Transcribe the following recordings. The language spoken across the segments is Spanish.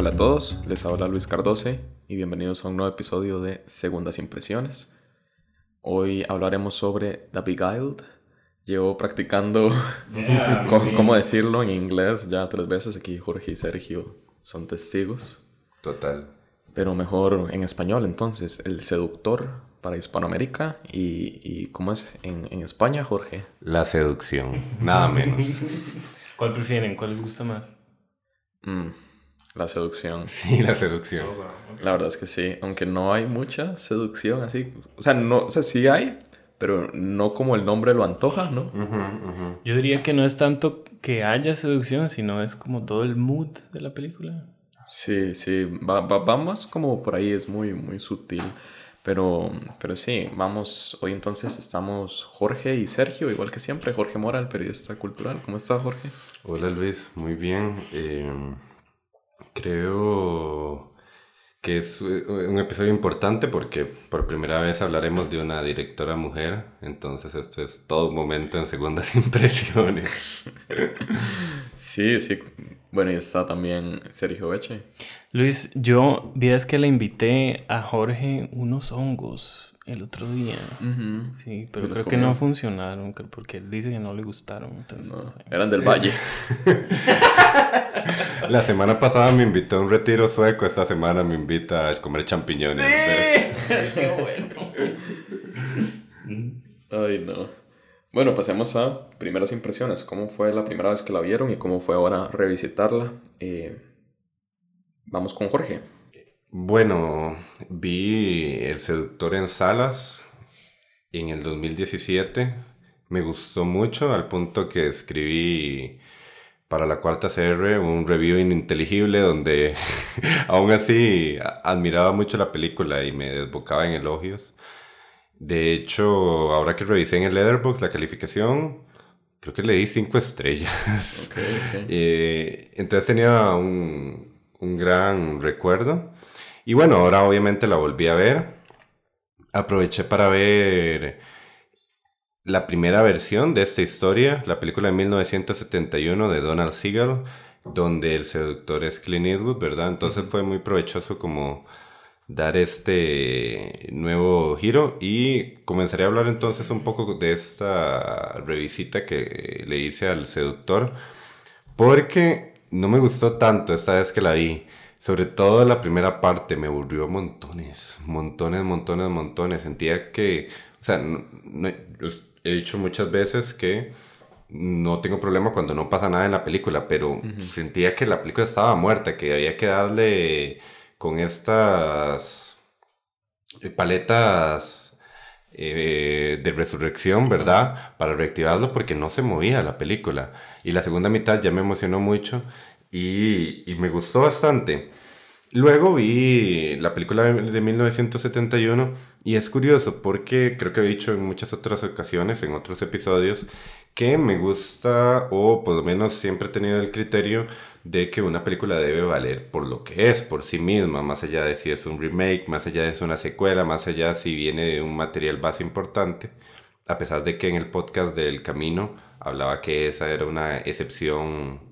Hola a todos, les habla Luis Cardose y bienvenidos a un nuevo episodio de Segundas Impresiones. Hoy hablaremos sobre The Beguiled. Llevo practicando cómo decirlo en inglés ya tres veces. Aquí Jorge y Sergio son testigos. Total. Pero mejor en español, entonces, El Seductor para Hispanoamérica y, y ¿cómo es en, en España, Jorge? La seducción, nada menos. ¿Cuál prefieren? ¿Cuál les gusta más? Mm, la seducción. Sí, la seducción. La verdad es que sí, aunque no hay mucha seducción así. O sea, no, o sea, sí hay, pero no como el nombre lo antoja, ¿no? Yo diría que no es tanto que haya seducción, sino es como todo el mood de la película. Sí, sí, va, va, va más como por ahí, es muy, muy sutil. Pero, pero sí, vamos, hoy entonces estamos Jorge y Sergio, igual que siempre, Jorge Mora, el periodista cultural. ¿Cómo estás, Jorge? Hola Luis, muy bien. Eh, creo que es eh, un episodio importante porque por primera vez hablaremos de una directora mujer, entonces esto es todo un momento en segundas impresiones. Sí, sí. Bueno, y está también Sergio Eche. Luis, yo, vieras que le invité a Jorge unos hongos el otro día. Sí, pero ¿Y los creo que no funcionaron, que- porque él dice que no le gustaron. Entonces, No, eran del Valle. La semana pasada me invitó a un retiro sueco, esta semana me invita a comer champiñones. Entonces, ¡Qué bueno! Ay, no. Bueno, pasemos a primeras impresiones. ¿Cómo fue la primera vez que la vieron y cómo fue ahora revisitarla? Eh, vamos con Jorge. Bueno, vi El Seductor en salas en el 2017. Me gustó mucho al punto que escribí para la cuarta CR un review ininteligible donde aún así admiraba mucho la película y me desbocaba en elogios. De hecho, ahora que revisé en el Letterboxd la calificación, creo que le di cinco estrellas. Ok, ok. Eh, entonces tenía un, un gran recuerdo. Y bueno, ahora obviamente la volví a ver. Aproveché para ver la primera versión de esta historia, la película de 1971 de Donald Siegel, donde el seductor es Clint Eastwood, ¿verdad? Entonces fue muy provechoso como dar este nuevo giro y comenzaré a hablar entonces un poco de esta revisita que le hice al seductor porque no me gustó tanto esta vez que la vi. Sobre todo la primera parte me aburrió montones, montones, montones, montones. Sentía que, o sea, no- he dicho muchas veces que no tengo problema cuando no pasa nada en la película, pero sentía que la película estaba muerta, que había que darle con estas eh, paletas eh, de resurrección, ¿verdad? Para reactivarlo porque no se movía la película. Y la segunda mitad ya me emocionó mucho y, me gustó bastante. Luego vi la película de de 1971 y es curioso porque creo que he dicho en muchas otras ocasiones, en otros episodios, que me gusta o por lo menos siempre he tenido el criterio de que una película debe valer por lo que es, por sí misma, más allá de si es un remake, más allá de si es una secuela, más allá si viene de un material base importante, a pesar de que en el podcast del Camino hablaba que esa era una excepción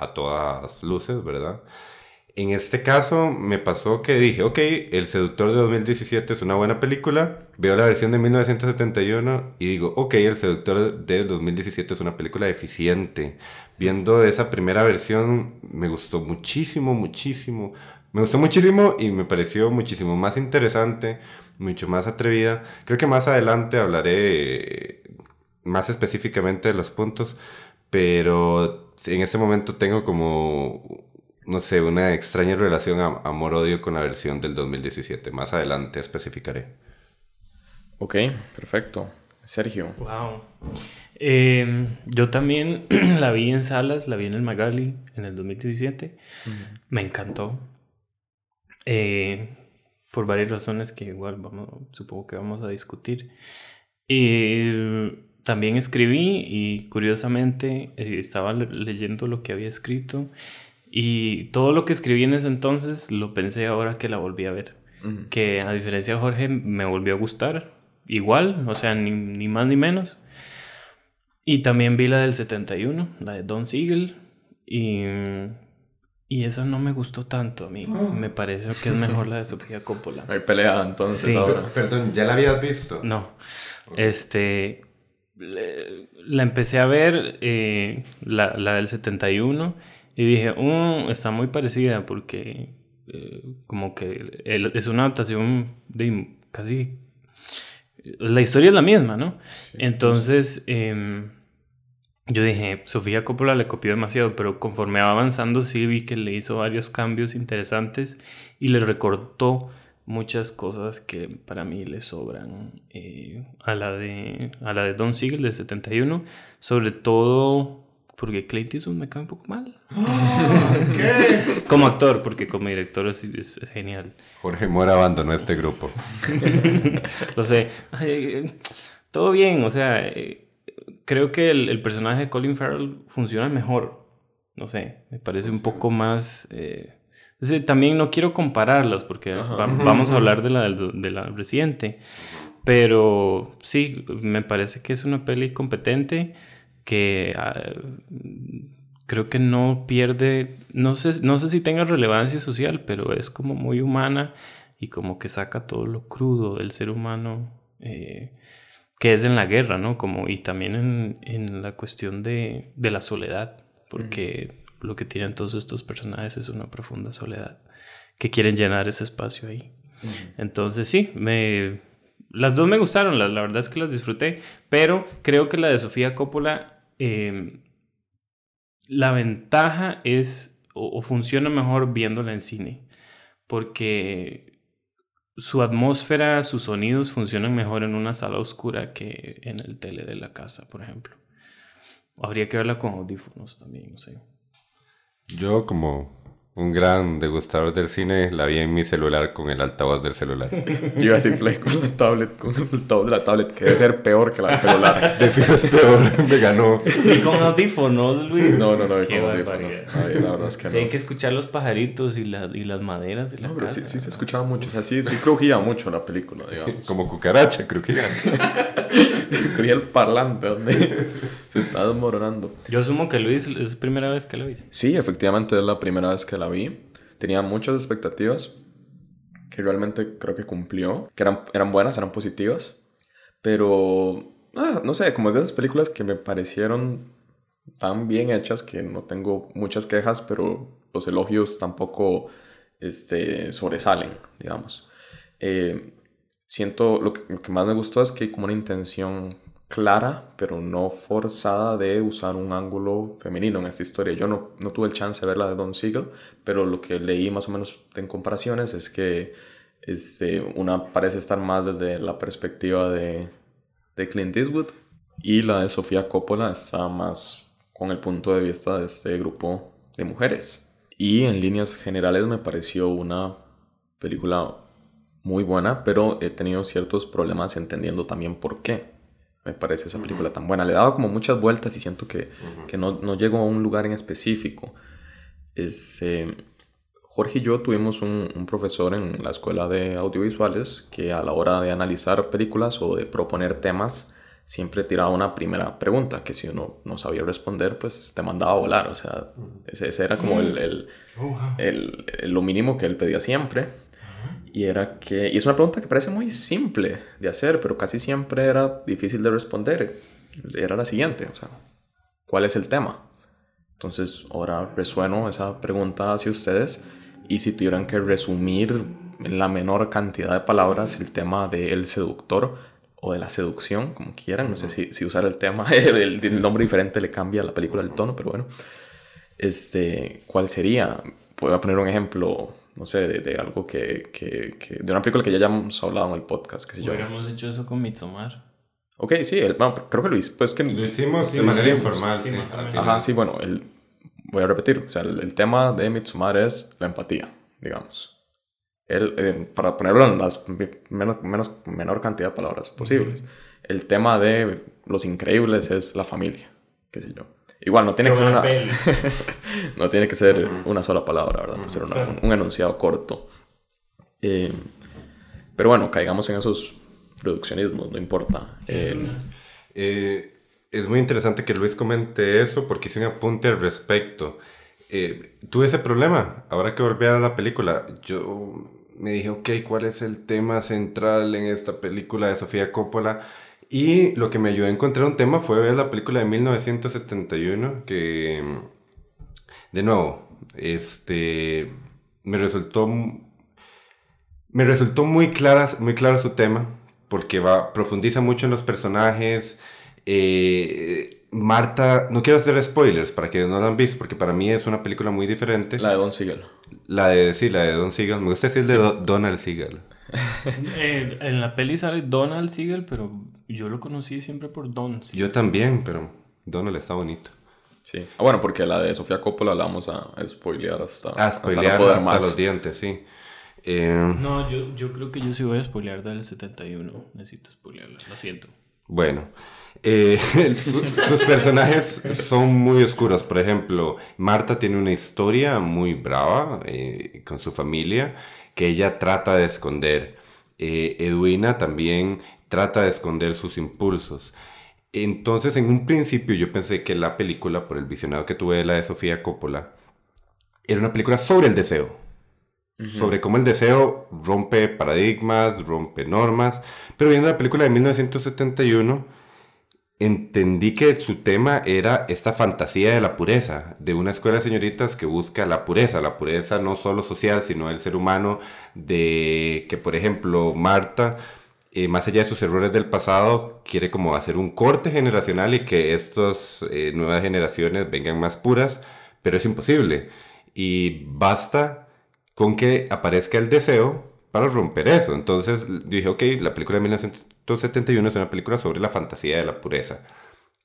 a todas luces, ¿verdad? En este caso me pasó que dije, ok, El Seductor de 2017 es una buena película, veo la versión de 1971 y digo, ok, El Seductor de 2017 es una película eficiente. Viendo esa primera versión me gustó muchísimo, muchísimo. Me gustó muchísimo y me pareció muchísimo más interesante, mucho más atrevida. Creo que más adelante hablaré más específicamente de los puntos, pero en este momento tengo como, no sé, una extraña relación a- amor-odio con la versión del 2017. Más adelante especificaré. Ok, perfecto. Sergio. Wow. Eh, yo también la vi en salas, la vi en el Magali en el 2017. Me encantó. Eh, por varias razones que igual vamos, supongo que vamos a discutir. Eh, también escribí y curiosamente eh, estaba le- leyendo lo que había escrito y todo lo que escribí en ese entonces lo pensé ahora que la volví a ver. Que a diferencia de Jorge me volvió a gustar igual, o sea, ni, ni más ni menos. Y también vi la del 71, la de Don Siegel. Y, Y esa no me gustó tanto a mí. Me parece que es mejor la de Sofía Coppola. Hay pelea entonces Sí. ahora. Perdón, ¿ya la habías visto? No. Este. La empecé a ver, eh, la, la del 71, y dije, "Mm, está muy parecida porque eh, como que es una adaptación de casi... La historia es la misma, ¿no? Entonces, em, yo dije, Sofía Coppola le copió demasiado, pero conforme va avanzando sí vi que le hizo varios cambios interesantes y le recortó muchas cosas que para mí le sobran eh, a, la de, a la de Don Siegel del 71, sobre todo porque Clint Eastwood me cae un poco mal. ¿Qué? Como actor, porque como director es, es- es genial. Jorge Mora abandonó este grupo. Lo sé. Ay, eh, todo bien, o sea, eh, creo que el, el personaje de Colin Farrell funciona mejor. No sé, me parece un poco más... eh, también no quiero compararlas porque va- vamos a hablar de la, del- de la reciente. Pero sí, me parece que es una peli competente que ah, creo que no pierde, no sé, no sé si tenga relevancia social, pero es como muy humana y como que saca todo lo crudo del ser humano eh, que es en la guerra, ¿no? Como, y también en, en la cuestión de, de la soledad, porque lo que tienen todos estos personajes es una profunda soledad, que quieren llenar ese espacio ahí. Entonces sí, me, las dos me gustaron, la, la verdad es que las disfruté, pero creo que la de Sofía Coppola, eh, la ventaja es o, o funciona mejor viéndola en cine, porque su atmósfera, sus sonidos funcionan mejor en una sala oscura que en el tele de la casa, por ejemplo. Habría que verla con audífonos también, no sé. Yo, como un gran degustador del cine, la vi en mi celular con el altavoz del celular. Yo iba a decir play con la tablet, con el altavoz de la tablet, que debe ser peor que la del celular. De fijo es peor, me ganó. Y con audífonos, Luis. No, no, no, Qué con audífonos. Ay, la verdad es que no. que escuchar los pajaritos y, la, y las maderas de la No, pero casa. sí, sí se escuchaba mucho. O sea, sí, sí crujía mucho la película, digamos. Como cucaracha, creo Crujía el parlante donde se está desmoronando. Yo asumo que Luis es primera vez que lo dice. Sí, efectivamente es la primera vez que la vi. Tenía muchas expectativas que realmente creo que cumplió, que eran, eran buenas, eran positivas, pero ah, no sé, como es de esas películas que me parecieron tan bien hechas que no tengo muchas quejas, pero los elogios tampoco este, sobresalen, digamos. Eh, siento, lo que, lo que más me gustó es que hay como una intención clara, pero no forzada de usar un ángulo femenino en esta historia. Yo no, no tuve el chance de ver la de Don Siegel, pero lo que leí más o menos en comparaciones es que este, una parece estar más desde la perspectiva de, de Clint Eastwood y la de Sofía Coppola está más con el punto de vista de este grupo de mujeres. Y en líneas generales me pareció una película muy buena, pero he tenido ciertos problemas entendiendo también por qué me parece esa película tan buena. Le he dado como muchas vueltas y siento que, que no, no llego a un lugar en específico. Es, eh, Jorge y yo tuvimos un, un profesor en la escuela de audiovisuales que a la hora de analizar películas o de proponer temas siempre tiraba una primera pregunta que si uno no sabía responder pues te mandaba a volar. O sea, ese, ese era como el, el, el- el- lo mínimo que él pedía siempre. Y era que, y es una pregunta que parece muy simple de hacer, pero casi siempre era difícil de responder. Era la siguiente, o sea, ¿cuál es el tema? Entonces, ahora resueno esa pregunta hacia ustedes y si tuvieran que resumir en la menor cantidad de palabras el tema del seductor o de la seducción, como quieran, no sé si, si usar el tema, el, el nombre diferente le cambia a la película el tono, pero bueno, este, ¿cuál sería? Voy a poner un ejemplo, no sé, de, de algo que, que, que- de una película que ya hayamos hablado en el podcast, qué sé yo. Hubiéramos hecho eso con Midsommar. Ok, sí, el, bueno, creo que Luis, pues que... Lo hicimos de manera informal, sí. Ajá, sí, bueno, el, voy a repetir, o sea, el, el tema de Midsommar es la empatía, digamos. El, eh, para ponerlo en las menos, menos, menor cantidad de palabras posibles. El tema de Los Increíbles es la familia, qué sé yo. Igual, no tiene que ser una... no tiene que ser una sola palabra, ¿verdad? Puede ser una- un, un enunciado corto. Eh, pero bueno, caigamos en esos reduccionismos, no importa. Eh, Eh, es muy interesante que Luis comente eso porque hice un apunte al respecto. eh, tuve ese problema. Ahora que volví a la película, yo me dije, ok, ¿cuál es el tema central en esta película de Sofía Coppola? Y lo que me ayudó a encontrar un tema fue ver la película de 1971, que, de nuevo, este, me resultó, me resultó muy, clara, muy claro su tema, porque va, profundiza mucho en los personajes. Eh, Marta, no quiero hacer spoilers para quienes no la han visto, porque para mí es una película muy diferente. La de Don Siegel. La de, sí, la de Don Siegel. Me gusta decir de Donald Siegel. Eh, en la peli sale Donald Siegel, pero yo lo conocí siempre por Don. Yo también, pero Donald está bonito. Sí. Ah, bueno, porque la de Sofía Coppola la vamos a, spoilear hasta, a spoilear hasta, hasta los dientes, sí. Eh, no, yo, yo creo que yo sí voy a spoilear del 71. Necesito spoilearla, lo siento. Bueno, eh, sus personajes son muy oscuros. Por ejemplo, Marta tiene una historia muy brava eh, con su familia que ella trata de esconder. Eh, Edwina también trata de esconder sus impulsos. Entonces, en un principio yo pensé que la película, por el visionado que tuve de la de Sofía Coppola, era una película sobre el deseo. Sobre cómo el deseo rompe paradigmas, rompe normas. Pero viendo la película de 1971 entendí que su tema era esta fantasía de la pureza, de una escuela de señoritas que busca la pureza, la pureza no solo social, sino el ser humano, de que, por ejemplo, Marta, eh, más allá de sus errores del pasado, quiere como hacer un corte generacional y que estas eh, nuevas generaciones vengan más puras, pero es imposible. Y basta con que aparezca el deseo para romper eso. Entonces dije, ok, la película de 1971 es una película sobre la fantasía de la pureza.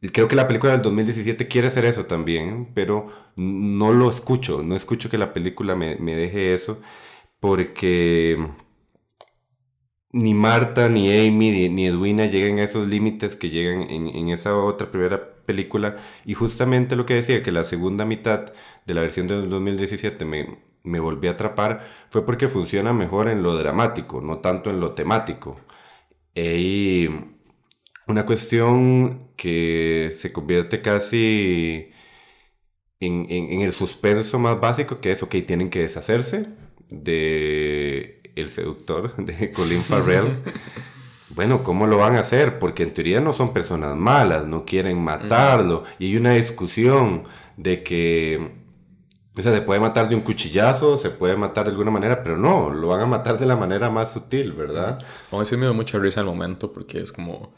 Y creo que la película del 2017 quiere hacer eso también, pero no lo escucho, no escucho que la película me, me deje eso, porque ni Marta, ni Amy, ni, Edwina llegan a esos límites que llegan en, en, esa otra primera película. Y justamente lo que decía, que la segunda mitad de la versión del 2017 me, me volví a atrapar fue porque funciona mejor en lo dramático, no tanto en lo temático. Y una cuestión que se convierte casi en, en, el suspenso más básico, que es, ok, tienen que deshacerse de el seductor de Colin Farrell. bueno, ¿cómo lo van a hacer? Porque en teoría no son personas malas, no quieren matarlo. Y hay una discusión de que o sea, se puede matar de un cuchillazo, se puede matar de alguna manera, pero no, lo van a matar de la manera más sutil, ¿verdad? Aún así me dio mucha risa el momento porque es como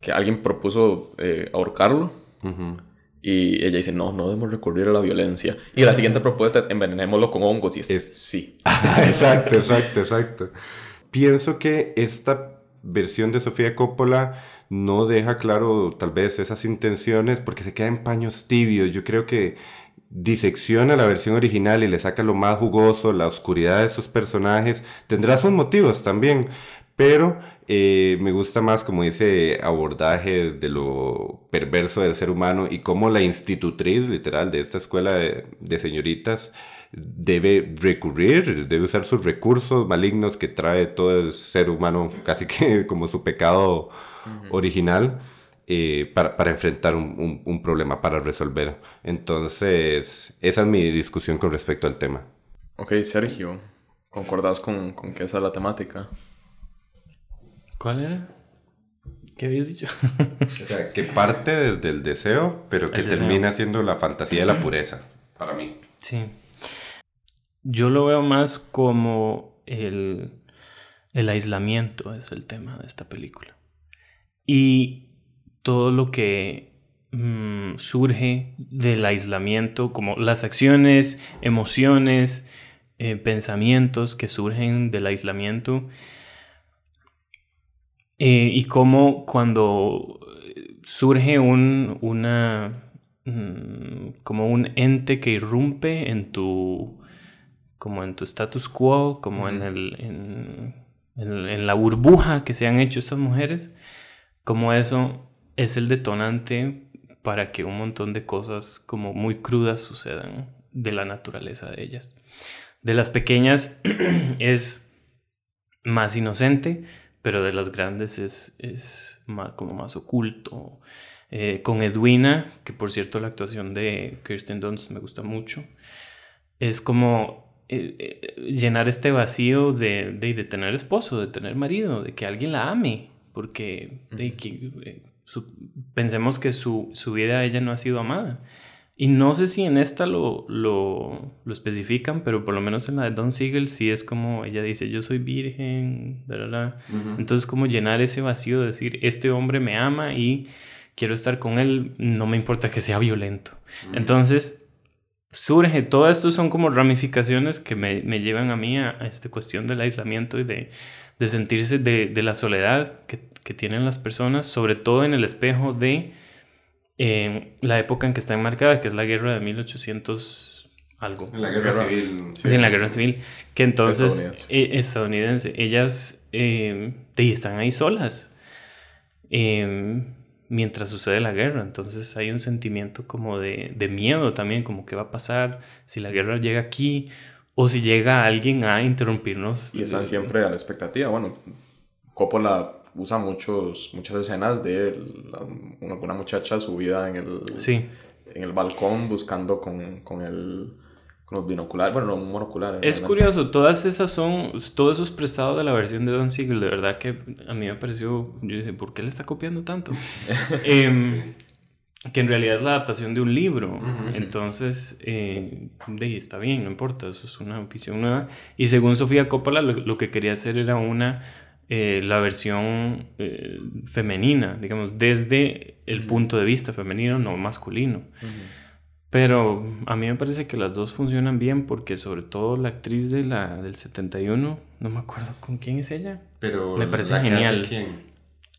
que alguien propuso eh, ahorcarlo y ella dice, no, no debemos recurrir a la violencia. Y la siguiente propuesta es envenenémoslo con hongos y es, sí. exacto, exacto, exacto. Pienso que esta versión de Sofía Coppola no deja claro tal vez esas intenciones porque se queda en paños tibios. Yo creo que disecciona la versión original y le saca lo más jugoso, la oscuridad de sus personajes, tendrá sus motivos también, pero eh, me gusta más como ese abordaje de lo perverso del ser humano y cómo la institutriz literal de esta escuela de, señoritas debe recurrir, debe usar sus recursos malignos que trae todo el ser humano, casi que como su pecado original eh, para, para, enfrentar un, un, problema, para resolver. Entonces, esa es mi discusión con respecto al tema. Ok, Sergio, ¿concordás con, con que esa es la temática? ¿Cuál era? ¿Qué habías dicho? o sea, que parte desde el deseo, pero que termina siendo la fantasía de la pureza, para mí. Sí. Yo lo veo más como el, el aislamiento, es el tema de esta película. Y todo lo que mm, surge del aislamiento, como las acciones, emociones, eh, pensamientos que surgen del aislamiento. Eh, y cómo cuando surge un, una, mm, como un ente que irrumpe en tu, como en tu status quo, como en, el, en la burbuja que se han hecho estas mujeres, como eso es el detonante para que un montón de cosas como muy crudas sucedan de la naturaleza de ellas. De las pequeñas es más inocente, pero de las grandes es, es más, como más oculto. Eh, con Edwina, que por cierto la actuación de Kirsten Dunst me gusta mucho, es como eh, eh, llenar este vacío de, de, tener esposo, de tener marido, de que alguien la ame, porque pensemos que su, su vida ella no ha sido amada. Y no sé si en esta lo, lo, lo, especifican, pero por lo menos en la de Don Siegel sí es como ella dice, yo soy virgen, entonces como llenar ese vacío de decir, este hombre me ama y quiero estar con él, no me importa que sea violento. Entonces surge, todo esto son como ramificaciones que me, me llevan a mí a, esta cuestión del aislamiento y de, de sentirse de, de, la soledad que, que tienen las personas, sobre todo en el espejo de la época en que está enmarcada, que es la guerra de 1800 algo. En la guerra, civil. Sí, en la guerra civil. Que entonces, estadounidense, eh, ellas eh, están ahí solas em, mientras sucede la guerra. Entonces hay un sentimiento como de, de miedo también, como qué va a pasar si la guerra llega aquí o si llega alguien a interrumpirnos. Y están siempre a la expectativa. Bueno, Coppola usa muchos, muchas escenas de una, muchacha subida en el, en el balcón buscando con, con, el, con los binoculares, bueno, no, un monocular. Es curioso, todas esas son, todos esos prestados de la versión de Don Siegel, de verdad que a mí me pareció, yo dije, ¿por qué le está copiando tanto? Em, que en realidad es la adaptación de un libro. Entonces, eh, de, está bien, no importa, eso es una visión nueva. Y según Sofía Coppola, lo que quería hacer era una eh, la versión eh, femenina, digamos, desde el punto de vista femenino, no masculino. Pero a mí me parece que las dos funcionan bien porque sobre todo la actriz de la, del 71, no me acuerdo con quién es ella. Pero me parece genial.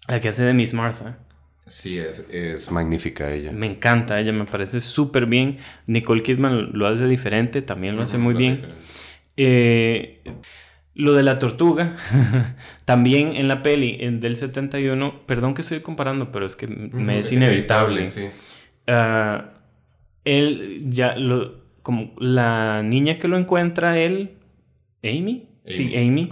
La que hace de Miss Martha. Sí, es, es, magnífica ella. Me encanta ella, me parece súper bien. Nicole Kidman lo hace diferente, también lo hace muy bien. Eh, lo de la tortuga, también en la peli del 71, perdón que estoy comparando, pero es que me es inevitable. Ah, él ya lo, como la niña que lo encuentra él, Amy, sí, Amy,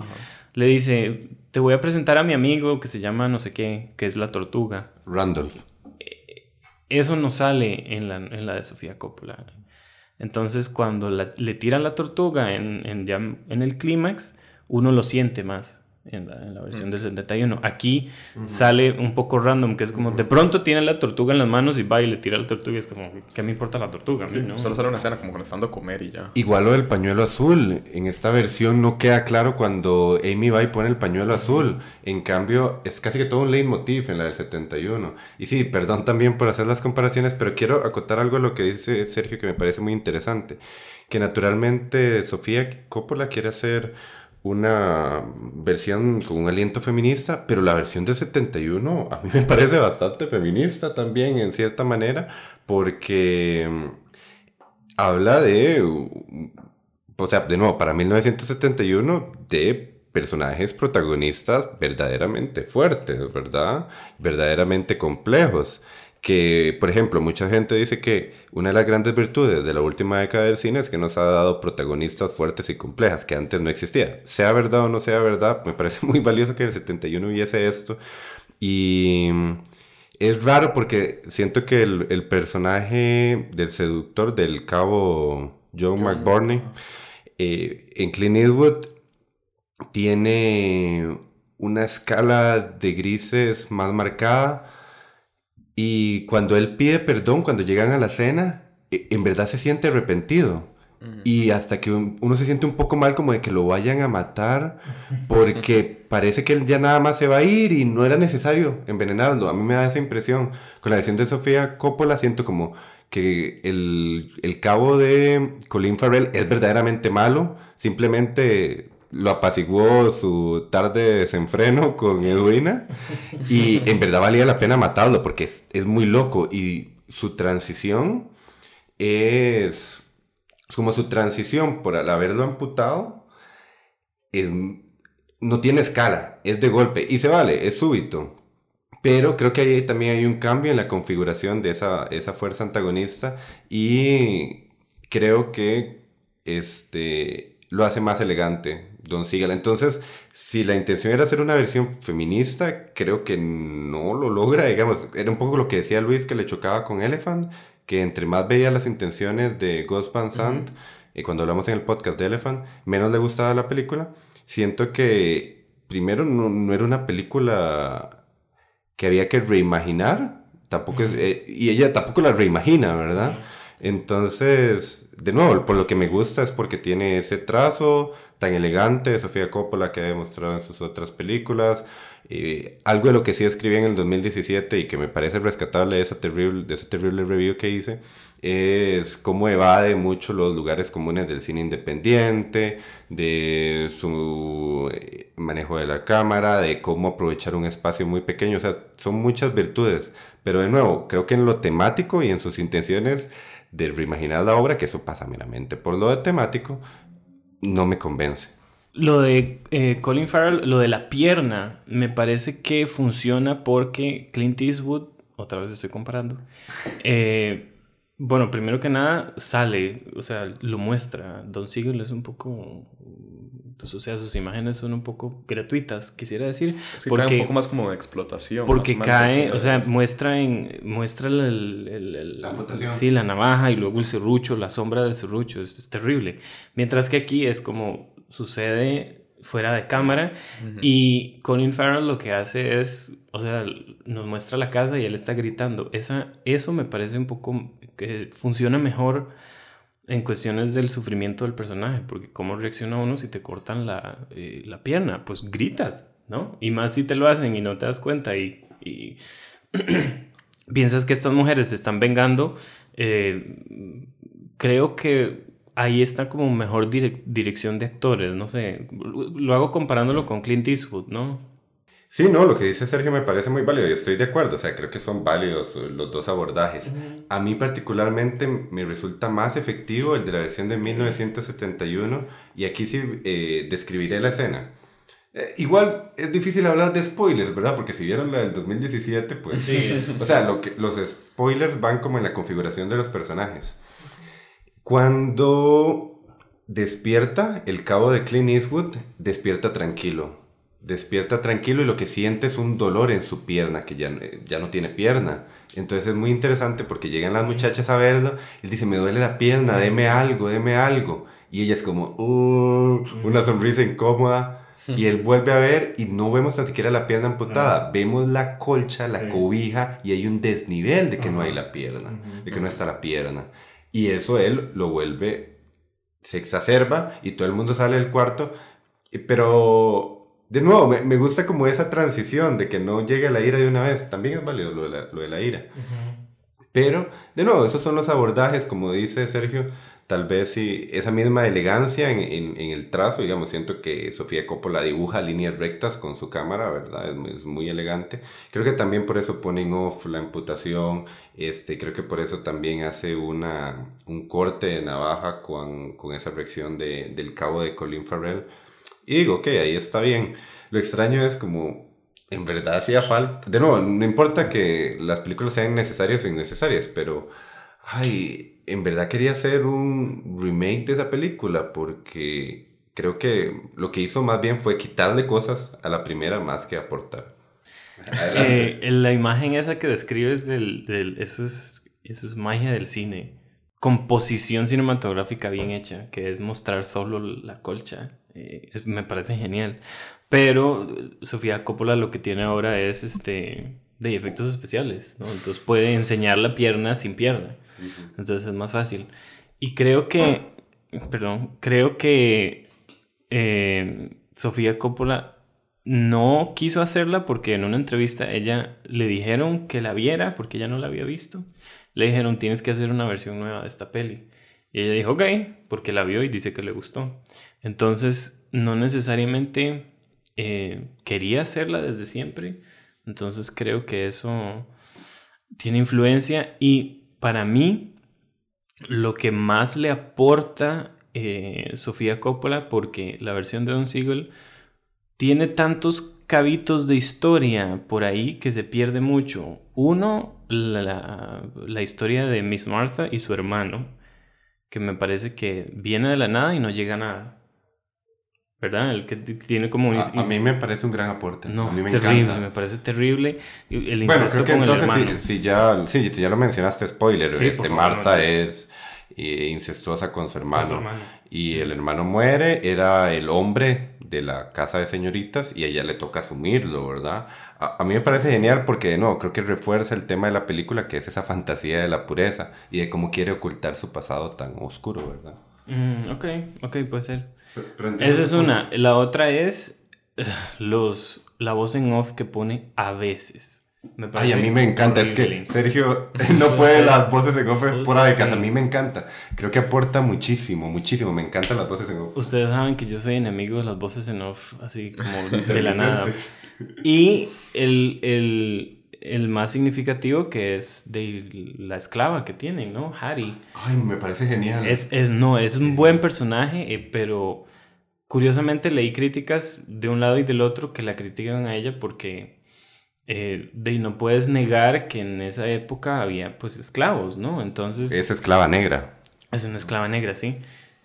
le dice, te voy a presentar a mi amigo que se llama no sé qué, que es la tortuga. Randolph. Eh, eso no sale en la, en la de Sofía Coppola. Entonces, cuando le tiran la tortuga en, en, ya en el clímax, uno lo siente más en la, versión del 71. Aquí sale un poco random, que es como de pronto tiene la tortuga en las manos y va y le tira la tortuga y es como, ¿qué me importa la tortuga? ¿no? Solo sale una escena como cuando estando a comer y ya. Igual lo del pañuelo azul. En esta versión no queda claro cuando Amy va y pone el pañuelo azul. En cambio, es casi que todo un leitmotiv en la del 71. Y sí, perdón también por hacer las comparaciones, pero quiero acotar algo a lo que dice Sergio que me parece muy interesante. Que naturalmente Sofía Coppola quiere hacer una versión con un aliento feminista, pero la versión de 71 a mí me parece bastante feminista también, en cierta manera, porque mm, habla de, o sea, de nuevo, para 1971, de personajes protagonistas verdaderamente fuertes, ¿verdad? Verdaderamente complejos que, por ejemplo, mucha gente dice que una de las grandes virtudes de la última década del cine es que nos ha dado protagonistas fuertes y complejas, que antes no existía. Sea verdad o no sea verdad, me parece muy valioso que en el 71 hubiese esto. Y es raro porque siento que el, personaje del seductor del cabo John, McBurney eh, en Clint Eastwood tiene una escala de grises más marcada y cuando él pide perdón, cuando llegan a la cena, e, en verdad se siente arrepentido. Y hasta que uno se siente un poco mal como de que lo vayan a matar porque parece que él ya nada más se va a ir y no era necesario envenenarlo. A mí me da esa impresión. Con la versión de Sofía Coppola siento como que el, el cabo de Colin Farrell es verdaderamente malo. Simplemente lo apaciguó su tarde de desenfreno con Edwina y en verdad valía la pena matarlo porque es, muy loco y su transición es como su transición por haberlo amputado no tiene escala, es de golpe y se vale, es súbito. Pero creo que ahí también hay un cambio en la configuración de esa, esa fuerza antagonista y creo que este, lo hace más elegante Don Siegel. Entonces, si la intención era hacer una versión feminista, creo que no lo logra, digamos, era un poco lo que decía Luis que le chocaba con Elephant, que entre más veía las intenciones de Ghost Van Sant, y cuando hablamos en el podcast de Elephant, menos le gustaba la película. Siento que primero no, era una película que había que reimaginar, tampoco eh, y ella tampoco la reimagina, ¿verdad? Entonces, de nuevo, por lo que me gusta es porque tiene ese trazo tan elegante de Sofía Coppola que ha demostrado en sus otras películas. Eh, algo de lo que sí escribí en el 2017 y que me parece rescatable de esa terrible, de ese terrible review que hice es cómo evade mucho los lugares comunes del cine independiente, de su eh, manejo de la cámara, de cómo aprovechar un espacio muy pequeño. O sea, son muchas virtudes. Pero de nuevo, creo que en lo temático y en sus intenciones de reimaginar la obra, que eso pasa meramente por lo temático, no me convence. Lo de eh, Colin Farrell, lo de la pierna, me parece que funciona porque Clint Eastwood, otra vez estoy comparando, eh, bueno, primero que nada sale, o sea, lo muestra. Don Siegel es un poco, o sea, sus imágenes son un poco gratuitas, quisiera decir. Sí, porque, cae un poco más como de explotación. Porque cae, o sea, muestra en, muestra el, la amputación. Sí, la navaja y luego el serrucho, la sombra del serrucho, es terrible. Mientras que aquí es como sucede fuera de cámara y Colin Farrell lo que hace es, o sea, nos muestra la casa y él está gritando. Esa, eso me parece un poco que funciona mejor en cuestiones del sufrimiento del personaje, porque cómo reacciona uno si te cortan la, eh, la pierna, pues gritas, ¿no? Y más si te lo hacen y no te das cuenta y, piensas que estas mujeres se están vengando, eh, creo que ahí está como mejor dirección de actores, no sé, lo hago comparándolo con Clint Eastwood, ¿no? Sí, no, lo que dice Sergio me parece muy válido y estoy de acuerdo, o sea, creo que son válidos los dos abordajes. A mí particularmente me resulta más efectivo el de la versión de 1971 y aquí sí eh, describiré la escena. Eh, igual es difícil hablar de spoilers, ¿verdad? Porque si vieron la del 2017, pues... Sí. O sea, lo que, los spoilers van como en la configuración de los personajes. Cuando despierta, el cabo de Clint Eastwood despierta tranquilo. Despierta tranquilo y lo que siente es un dolor en su pierna, que ya, ya no tiene pierna. Entonces es muy interesante porque llegan las muchachas a verlo. Él dice, me duele la pierna, deme algo, deme algo. Y ella es como, uh, una sonrisa incómoda. Y él vuelve a ver y no vemos tan siquiera la pierna amputada. Vemos la colcha, la cobija y hay un desnivel de que no hay la pierna, de que no está la pierna. Y eso él lo vuelve, se exacerba y todo el mundo sale del cuarto. Pero, de nuevo, me, gusta como esa transición de que no llegue la ira de una vez. También es válido lo de la, ira. Pero, de nuevo, esos son los abordajes, como dice Sergio, tal vez si esa misma elegancia en, en, el trazo, digamos, siento que Sofía Coppola dibuja líneas rectas con su cámara, ¿verdad? Es, muy elegante. Creo que también por eso ponen off la amputación, este, creo que por eso también hace una, un corte de navaja con, con esa reacción de, del cabo de Colin Farrell. Y digo, ok, ahí está bien. Lo extraño es como, en verdad hacía falta, de nuevo, no importa que las películas sean necesarias o innecesarias, pero, ay, en verdad quería hacer un remake de esa película porque creo que lo que hizo más bien fue quitarle cosas a la primera más que aportar. Eh, la imagen esa que describes del, del, eso, es, eso es magia del cine. Composición cinematográfica bien hecha, que es mostrar solo la colcha. Eh, me parece genial. Pero Sofía Coppola lo que tiene ahora es este de efectos especiales, ¿no? Entonces puede enseñar la pierna sin pierna. Entonces es más fácil. Y creo que, perdón, creo que eh, Sofía Coppola no quiso hacerla porque en una entrevista ella le dijeron que la viera porque ella no la había visto. Le dijeron, tienes que hacer una versión nueva de esta peli. Y ella dijo, ok, porque la vio y dice que le gustó. Entonces, no necesariamente eh, quería hacerla desde siempre. Entonces, creo que eso tiene influencia y para mí, lo que más le aporta eh, Sofía Coppola, porque la versión de Don Siegel tiene tantos cabitos de historia por ahí que se pierde mucho. Uno, la, la, historia de Miss Martha y su hermano, que me parece que viene de la nada y no llega a nada. ¿Verdad? El que tiene como un... A, mí me parece un gran aporte. No, a mí es me terrible, me parece terrible. El incesto bueno, creo que entonces si, ya, sí, ya lo mencionaste, spoiler, este, Marta es eh, incestuosa con su hermano. Y el hermano muere, era el hombre de la casa de señoritas y a ella le toca asumirlo, ¿verdad? A, mí me parece genial porque, no, creo que refuerza el tema de la película, que es esa fantasía de la pureza y de cómo quiere ocultar su pasado tan oscuro, ¿verdad? Mm, ok, ok, puede ser. Esa es una. La otra es los, la voz en off que pone a veces. Me Ay, a mí me encanta. Es que Sergio no puede las voces en off esporádicas. A mí me encanta. Creo que aporta muchísimo, muchísimo. Me encantan las voces en off. Ustedes saben que yo soy enemigo de las voces en off, así como de la nada. Y el, el, el más significativo que es de la esclava que tienen, ¿no? Harry. Ay, me parece genial. Es, es no, es un buen personaje, eh, pero curiosamente leí críticas de un lado y del otro que la critican a ella porque eh, de, no puedes negar que en esa época había pues esclavos, ¿no? Entonces... Es esclava negra. Es una esclava negra, sí.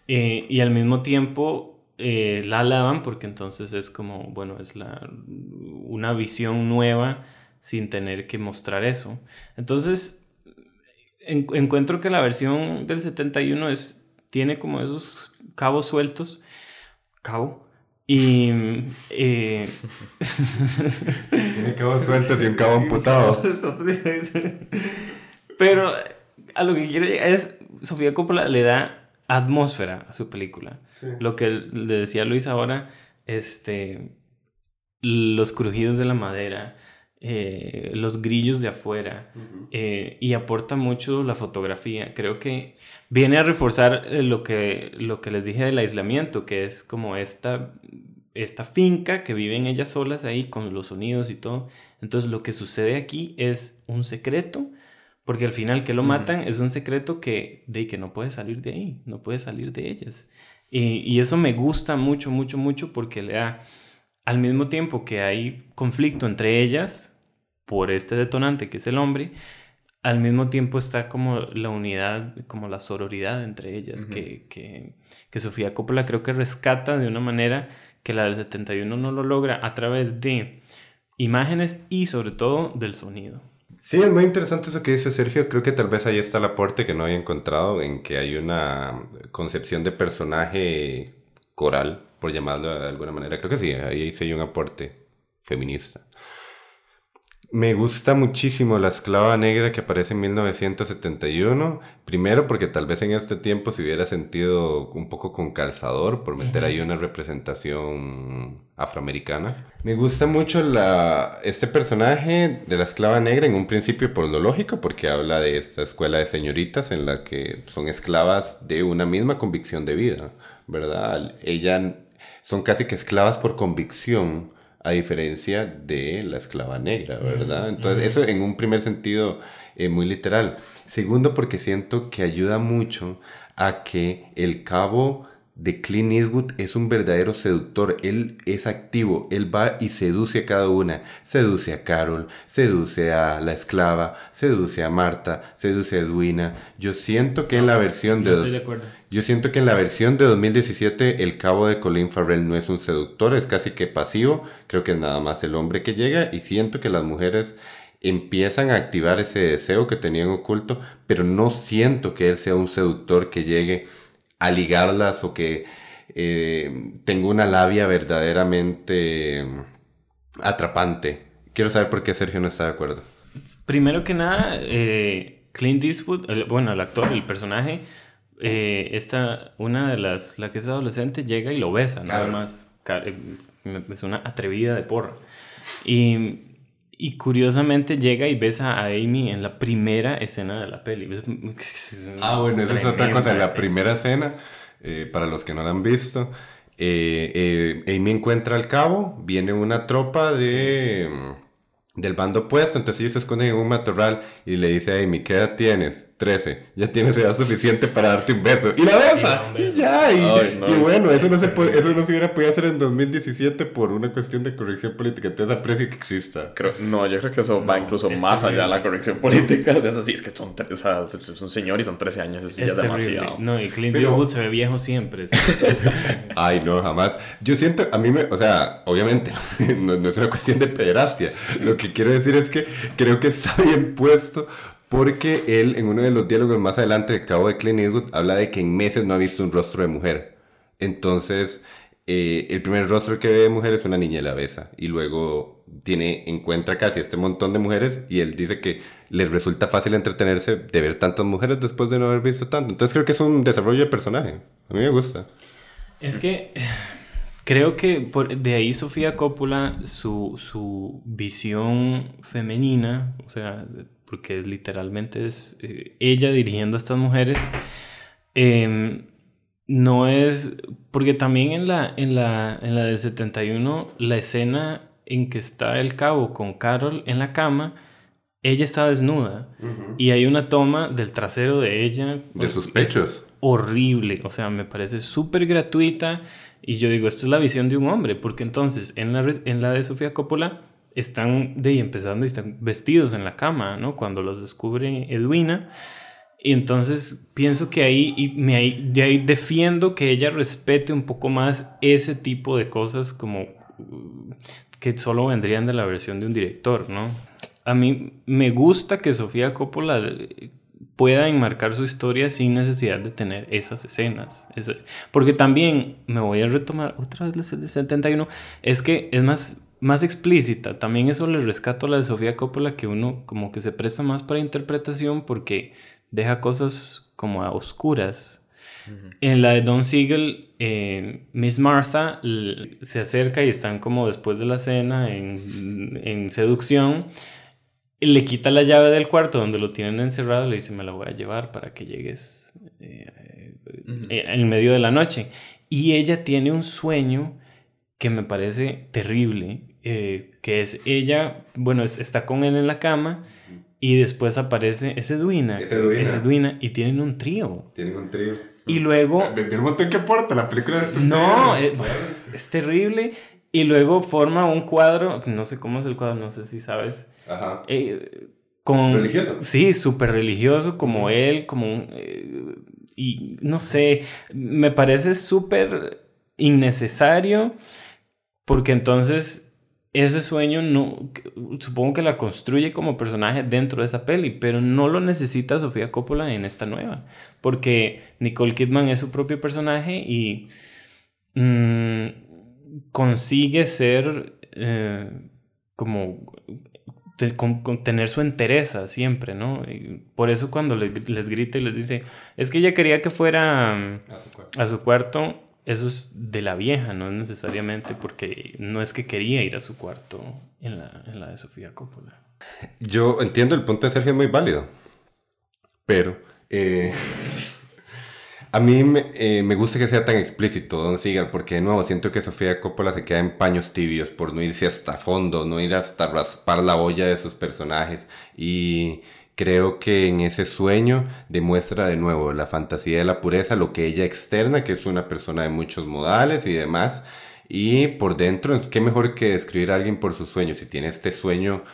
Eh, y al mismo tiempo la alaban porque entonces es como, bueno, es la, una visión nueva sin tener que mostrar eso. Entonces, encuentro que la versión del 71 es, tiene como esos cabos sueltos. Cabo. Y. Eh, tiene cabos sueltos y un cabo amputado. Pero a lo que quiero llegar es. Sofía Coppola le da atmósfera a su película. Lo que le decía Luis ahora, este. Los crujidos de la madera, eh, los grillos de afuera eh, y aporta mucho la fotografía. Creo que viene a reforzar eh, lo que, lo que les dije del aislamiento, que es como esta, esta finca que viven ellas solas ahí con los sonidos y todo. Entonces lo que sucede aquí es un secreto. Porque al final que lo matan es un secreto que, de que no puede salir de ahí, no puede salir de ellas. Y, y eso me gusta mucho, mucho, mucho porque le da, al mismo tiempo que hay conflicto entre ellas, por este detonante que es el hombre, al mismo tiempo está como la unidad, como la sororidad entre ellas, que, que, que, Sofía Coppola creo que rescata de una manera que la del 71 no lo logra a través de imágenes y sobre todo del sonido. Sí, es muy interesante eso que dice Sergio. Creo que tal vez ahí está el aporte que no había encontrado en que hay una concepción de personaje coral, por llamarlo de alguna manera. Creo que sí, ahí sí hay un aporte feminista. Me gusta muchísimo La esclava negra que aparece en 1971. Primero porque tal vez en este tiempo se hubiera sentido un poco con calzador por meter ahí una representación afroamericana. Me gusta mucho la, este personaje de la esclava negra en un principio por lo lógico porque habla de esta escuela de señoritas en la que son esclavas de una misma convicción de vida, ¿verdad? Ellas son casi que esclavas por convicción a diferencia de la esclava negra, ¿verdad? Entonces, eso en un primer sentido eh, muy literal. Segundo, porque siento que ayuda mucho a que el cabo de Clint Eastwood es un verdadero seductor. Él es activo, él va y seduce a cada una. Seduce a Carol, seduce a la esclava, seduce a Marta, seduce a Edwina. Yo siento que en la versión de... Estoy de acuerdo yo siento que en la versión de 2017 el cabo de Colin Farrell no es un seductor, es casi que pasivo. Creo que es nada más el hombre que llega y siento que las mujeres empiezan a activar ese deseo que tenían oculto, pero no siento que él sea un seductor que llegue a ligarlas o que eh, tenga una labia verdaderamente atrapante. Quiero saber por qué Sergio no está de acuerdo. Primero que nada, eh, Clint Eastwood, bueno, el actor, el personaje, eh, esta, una de las, la que es adolescente, llega y lo besa, nada más. Eh, es una atrevida de porra. Y, y, curiosamente llega y besa a Amy en la primera escena de la peli. Ah, bueno, esa es otra cosa. En la primera escena, eh, para los que no la han visto, Amy encuentra al cabo, viene una tropa de, del bando opuesto, entonces ellos se esconden en un matorral y le dice a Amy, ¿qué edad tienes? 13. Ya tienes edad suficiente para darte un beso. Y la besa. Y ya. Y, bueno, eso no, se puede, eso no se hubiera podido hacer en 2017 por una cuestión de corrección política. Entonces aprecio que exista. no, yo creo que eso va incluso más allá de la corrección política. O sea, eso sí, es que son, o sea, es un señor y son 13 años. Eso es ya demasiado. No, y Clint Eastwood se ve viejo siempre. Ay, no, jamás. Yo siento, a mí me, o sea, obviamente, no, no es una cuestión de pederastia. Lo que quiero decir es que creo que está bien puesto porque él, en uno de los diálogos más adelante de Cabo de Clint Eastwood, habla de que en meses no ha visto un rostro de mujer. Entonces, eh, el primer rostro que ve de mujer es una niña y la besa. Y luego tiene, encuentra casi este montón de mujeres y él dice que les resulta fácil entretenerse de ver tantas mujeres después de no haber visto tanto. Entonces creo que es un desarrollo de personaje. A mí me gusta. Es que creo que de ahí Sofía Coppola, su, su visión femenina, o sea, porque literalmente es eh, ella dirigiendo a estas mujeres, em, no es, porque también en la, en, la, en la del 71, la escena en que está el cabo con Carol en la cama, ella está desnuda y hay una toma del trasero de ella. De sus pechos. Horrible, o sea, me parece súper gratuita y yo digo, esto es la visión de un hombre, porque entonces en la, en la de Sofía Coppola están de ahí empezando y están vestidos en la cama, ¿no? Cuando los descubre Edwina. Y entonces pienso que ahí, y me, ahí defiendo que ella respete un poco más ese tipo de cosas como uh, que solo vendrían de la versión de un director, ¿no? A mí me gusta que Sofía Coppola eh, pueda enmarcar su historia sin necesidad de tener esas escenas. porque también me voy a retomar otra vez el 71, es que es más más explícita. También eso le rescato a la de Sofía Coppola, que uno como que se presta más para interpretación porque deja cosas como a oscuras. En la de Don Siegel, eh, Miss Martha se acerca y están como después de la cena en, en seducción. Le quita la llave del cuarto donde lo tienen encerrado y le dice, me la voy a llevar para que llegues eh, eh, en medio de la noche. Y ella tiene un sueño que me parece terrible eh, que es ella, bueno, está con él en la cama y después aparece ese Duina, ese Duina, y tienen un trío. Tienen un trío. Y luego... un montón que aporta la película. No, eh, es terrible. Y luego forma un cuadro, no sé cómo es el cuadro, no sé si sabes. Ajá. Eh, con, religioso. Sí, súper religioso, como él, como... y no sé, me parece súper innecesario porque entonces ese sueño no, supongo que la construye como personaje dentro de esa peli, pero no lo necesita Sofía Coppola en esta nueva, porque Nicole Kidman es su propio personaje y mm, consigue ser eh, como con, tener su entereza siempre, ¿no? por eso cuando les, grita y les dice, es que ella quería que fuera a su cuarto eso es de la vieja, no es necesariamente porque no es que quería ir a su cuarto en la, en la de Sofía Coppola. Yo entiendo el punto de Sergio, es muy válido, pero eh, a mí eh, me, gusta que sea tan explícito Don Sigal, porque de nuevo siento que Sofía Coppola se queda en paños tibios por no irse hasta fondo, no ir hasta raspar la olla de sus personajes y creo que en ese sueño demuestra de nuevo la fantasía de la pureza, lo que ella externa, que es una persona de muchos modales y demás. Y por dentro, qué mejor que describir a alguien por sus sueños. Si tiene este sueño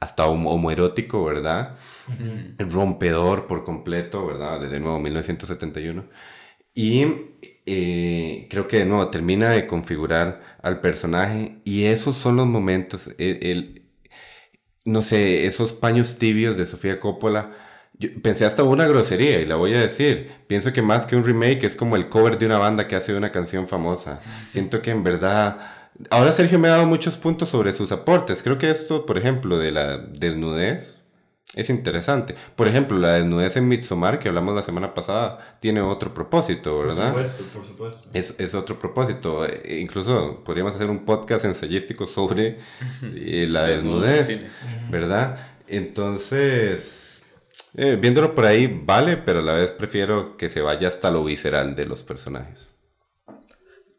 hasta homoerótico, ¿verdad? Rompedor por completo, ¿verdad? Desde nuevo 1971. Y eh, creo que de nuevo termina de configurar al personaje. Y esos son los momentos. el, no sé, esos paños tibios de Sofía Coppola. Yo pensé hasta una grosería y la voy a decir. Pienso que más que un remake es como el cover de una banda que hace una canción famosa. Siento que en verdad... Ahora Sergio me ha dado muchos puntos sobre sus aportes. Creo que esto, por ejemplo, de la desnudez, es interesante. Por ejemplo, la desnudez en Midsommar, que hablamos la semana pasada, tiene otro propósito, ¿verdad? Por supuesto, por supuesto. Es, es otro propósito. E incluso podríamos hacer un podcast ensayístico sobre eh, la desnudez, ¿verdad? Entonces, eh, viéndolo por ahí, vale, pero a la vez prefiero que se vaya hasta lo visceral de los personajes.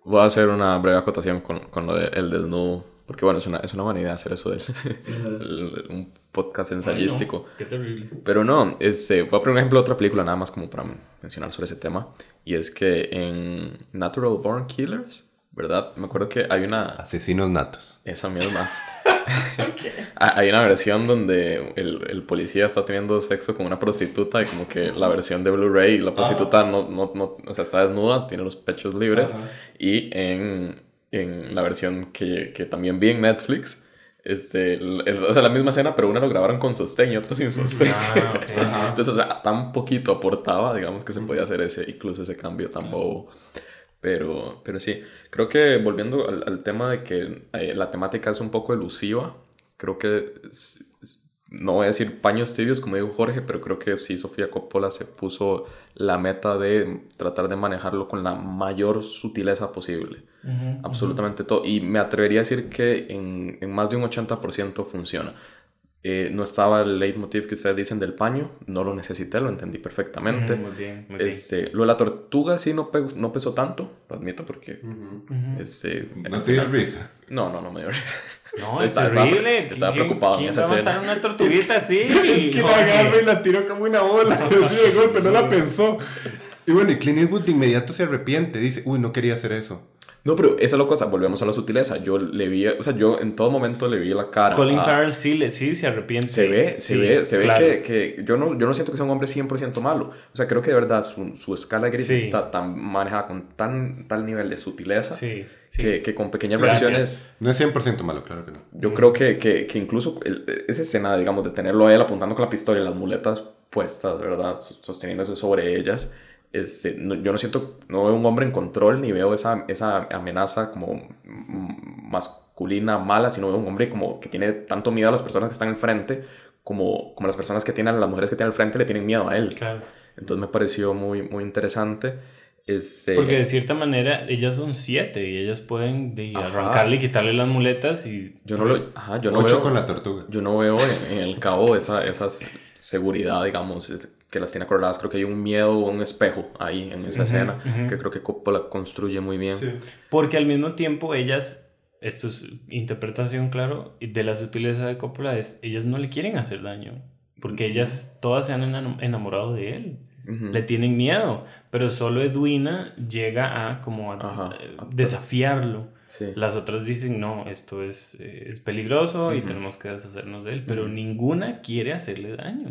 Voy a hacer una breve acotación con, con lo del desnudo Porque bueno, es una, es una buena idea hacer eso de un podcast ensayístico. qué terrible. Pero no, este, voy a poner un ejemplo de otra película nada más como para mencionar sobre ese tema. Y es que en Natural Born Killers, ¿verdad? Me acuerdo que hay una... Asesinos natos. Esa misma. Hay una versión donde el, el, policía está teniendo sexo con una prostituta y como que la versión de Blu-ray, la prostituta no, no, no, o sea, está desnuda, tiene los pechos libres. Y en, en, la versión que, que, también vi en Netflix, este, o sea, la misma escena, pero una lo grabaron con sostén y otra sin sostén. Ah, Entonces, o sea, tan poquito aportaba, digamos, que se podía hacer ese, incluso ese cambio tan bobo. Pero, pero sí, creo que volviendo al, tema de que eh, la temática es un poco elusiva, creo que no voy a decir paños tibios como dijo Jorge, pero creo que sí Sofía Coppola se puso la meta de tratar de manejarlo con la mayor sutileza posible. Absolutamente todo. Y me atrevería a decir que en, en más de un 80% funciona. Eh, no estaba el leitmotiv que ustedes dicen del paño, no lo necesité, lo entendí perfectamente. muy bien, muy bien. Este, lo de la tortuga sí no, no pesó tanto, lo admito, porque... este, ¿No te dio risa? No, no, no me dio risa. No, es terrible. Estaba, preocupado ¿quién en esa va a matar una tortuguita así? es que la agarra y la tiró como una bola. de golpe, no la pensó. Y bueno, y Clint Eastwood de inmediato se arrepiente. Dice, uy, no quería hacer eso. No, pero esa es la cosa, volvemos a la sutileza. Yo le vi, o sea, yo en todo momento le vi la cara. Colin Farrell sí, le, sí se arrepiente. Se ve, se ve, se ve que, que, yo, no, yo no siento que sea un hombre 100% malo. O sea, creo que de verdad su, su escala gris está tan manejada con tan tal nivel de sutileza sí, que, que, con pequeñas reacciones... No es 100% malo, claro que no. Yo creo que, que, incluso esa escena, digamos, de tenerlo a él apuntando con la pistola y las muletas puestas, ¿verdad? Sosteniéndose sobre ellas este, yo no siento, no veo un hombre en control ni veo esa, esa amenaza como masculina mala, sino veo un hombre como que tiene tanto miedo a las personas que están enfrente como, como las personas que tienen, las mujeres que tienen al frente le tienen miedo a él. Claro. Entonces me pareció muy, muy interesante. Este... Porque de cierta manera ellas son siete y ellas pueden arrancarle y quitarle las muletas y... Yo no lo... Ajá, yo no Ocho veo, con la tortuga. Yo no veo en, el cabo esa, esa seguridad, digamos, que las tiene acordadas. Creo que hay un miedo o un espejo ahí en esa escena que creo que Coppola construye muy bien. Porque al mismo tiempo ellas, esto es interpretación, claro, de la sutileza de Coppola, es ellas no le quieren hacer daño. Porque ellas todas se han enamorado de él. Le tienen miedo, pero solo Edwina llega a como a, desafiarlo. Las otras dicen, no, esto es, eh, es peligroso y tenemos que deshacernos de él, pero ninguna quiere hacerle daño.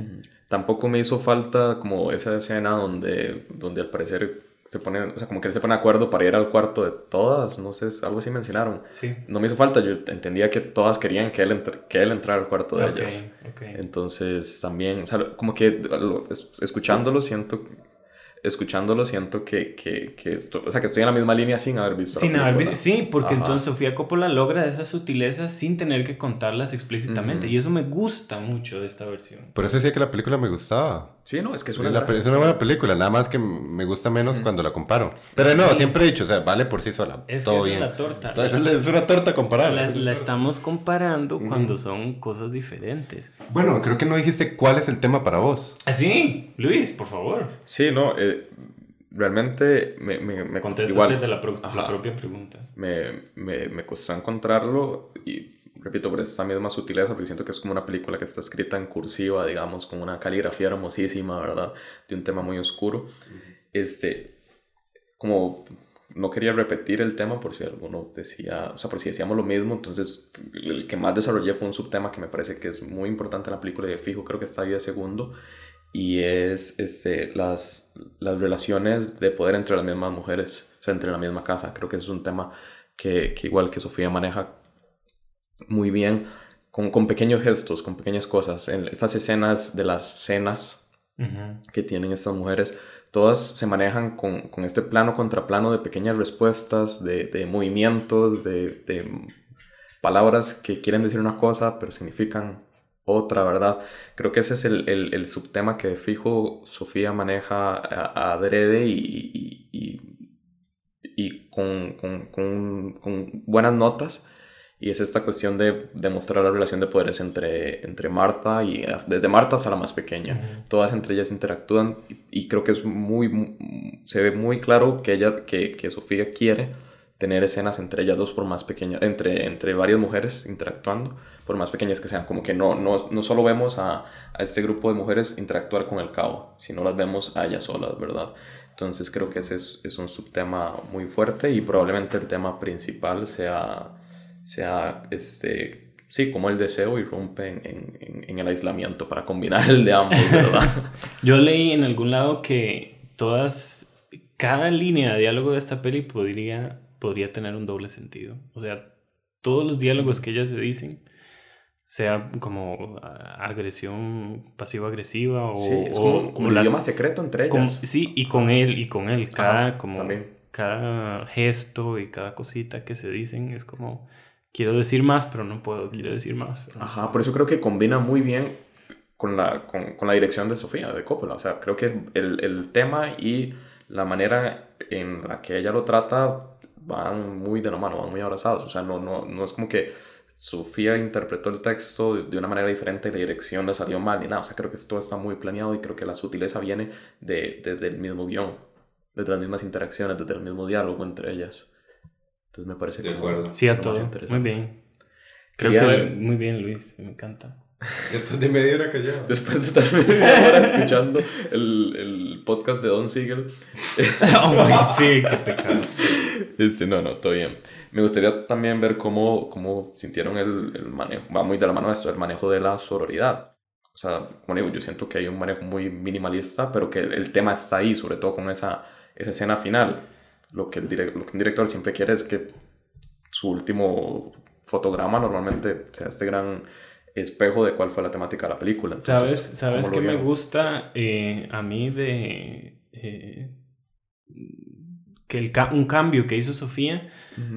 Tampoco me hizo falta como esa escena donde, donde al parecer se pone, o sea, como que él se pone de acuerdo para ir al cuarto de todas, no sé, algo así mencionaron. Sí. No me hizo falta, yo entendía que todas querían que él, que él entrara al cuarto de ellas. Entonces también, o sea, como que escuchándolo siento escuchándolo siento que, que, que, esto, o sea, que estoy en la misma línea sin haber visto. Sin haber visto, sí, porque entonces Sofía Coppola logra esas sutilezas sin tener que contarlas explícitamente. Y eso me gusta mucho de esta versión. Por eso decía que la película me gustaba. Sí, no, es que es una, es una buena película, nada más que me gusta menos cuando la comparo. Pero no, siempre he dicho, o sea, vale por sí sola. Es todo que bien. es una torta. Entonces, es una torta comparada. La, la estamos comparando cuando son cosas diferentes. Bueno, creo que no dijiste cuál es el tema para vos. ¿Ah, sí? Luis, por favor. Sí, no, eh, realmente me, me, me igual, de la, la, propia pregunta. Me, me, me, costó encontrarlo y repito por esa misma sutileza porque siento que es como una película que está escrita en cursiva digamos con una caligrafía hermosísima verdad de un tema muy oscuro. Este como no quería repetir el tema por si alguno decía, o sea, por si decíamos lo mismo, entonces el que más desarrollé fue un subtema que me parece que es muy importante en la película de fijo creo que está ahí de segundo, y es este, las, las relaciones de poder entre las mismas mujeres, o sea, entre la misma casa. Creo que es un tema que, que igual que Sofía maneja muy bien, con, con, pequeños gestos, con pequeñas cosas. En estas escenas de las cenas que tienen estas mujeres, todas se manejan con, con este plano contra plano de pequeñas respuestas, de, de movimientos, de, de palabras que quieren decir una cosa, pero significan otra, ¿verdad? Creo que ese es el, el, el subtema que fijo Sofía maneja a, adrede y, y, y, con, con, con, con, buenas notas. Y es esta cuestión de demostrar la relación de poderes entre, entre Marta y desde Marta hasta la más pequeña. Todas entre ellas interactúan y, creo que es muy, se ve muy claro que ella, que, que Sofía quiere tener escenas entre ellas dos por más pequeñas, entre, entre varias mujeres interactuando, por más pequeñas que sean, como que no, no, no solo vemos a, a este grupo de mujeres interactuar con el cabo, sino las vemos a ellas solas, ¿verdad? Entonces creo que ese es, es un subtema muy fuerte y probablemente el tema principal sea, sea este, sí, como el deseo irrumpe en, en, en el aislamiento para combinar el de ambos, ¿verdad? Yo leí en algún lado que todas, cada línea de diálogo de esta peli podría podría tener un doble sentido. O sea, todos los diálogos que ellas se dicen, sea como agresión pasivo-agresiva o, sí, es como, como el idioma secreto entre ellas. sí, y con él, y con él. Cada, como, cada gesto y cada cosita que se dicen es como, quiero decir más, pero no puedo, quiero decir más. Ajá, por eso creo que combina muy bien con la, con, con la dirección de Sofía, de Coppola. O sea, creo que el, el tema y la manera en la que ella lo trata van muy de la mano, van muy abrazados. O sea, no, no, no es como que Sofía interpretó el texto de una manera diferente y la dirección le salió mal ni nada. O sea, creo que todo está muy planeado y creo que la sutileza viene de, del mismo guion, desde las mismas interacciones, desde el mismo diálogo entre ellas. Entonces me parece de acuerdo. Sí, a todo. Muy bien. Creo que muy bien, Luis. Me encanta. Después de media hora callado. Después de estar media hora escuchando el, el podcast de Don Siegel. oh, sí, qué pecado. Este, no, no, todo bien. Me gustaría también ver cómo, cómo sintieron el, el manejo, va muy de la mano esto, el manejo de la sororidad. O sea, como digo, yo siento que hay un manejo muy minimalista, pero que el, tema está ahí, sobre todo con esa, esa escena final. Lo que, el lo que un director siempre quiere es que su último fotograma normalmente sea este gran espejo de cuál fue la temática de la película. ¿Sabes, ¿sabes qué me gusta eh, a mí de... Eh, que el un cambio que hizo Sofía,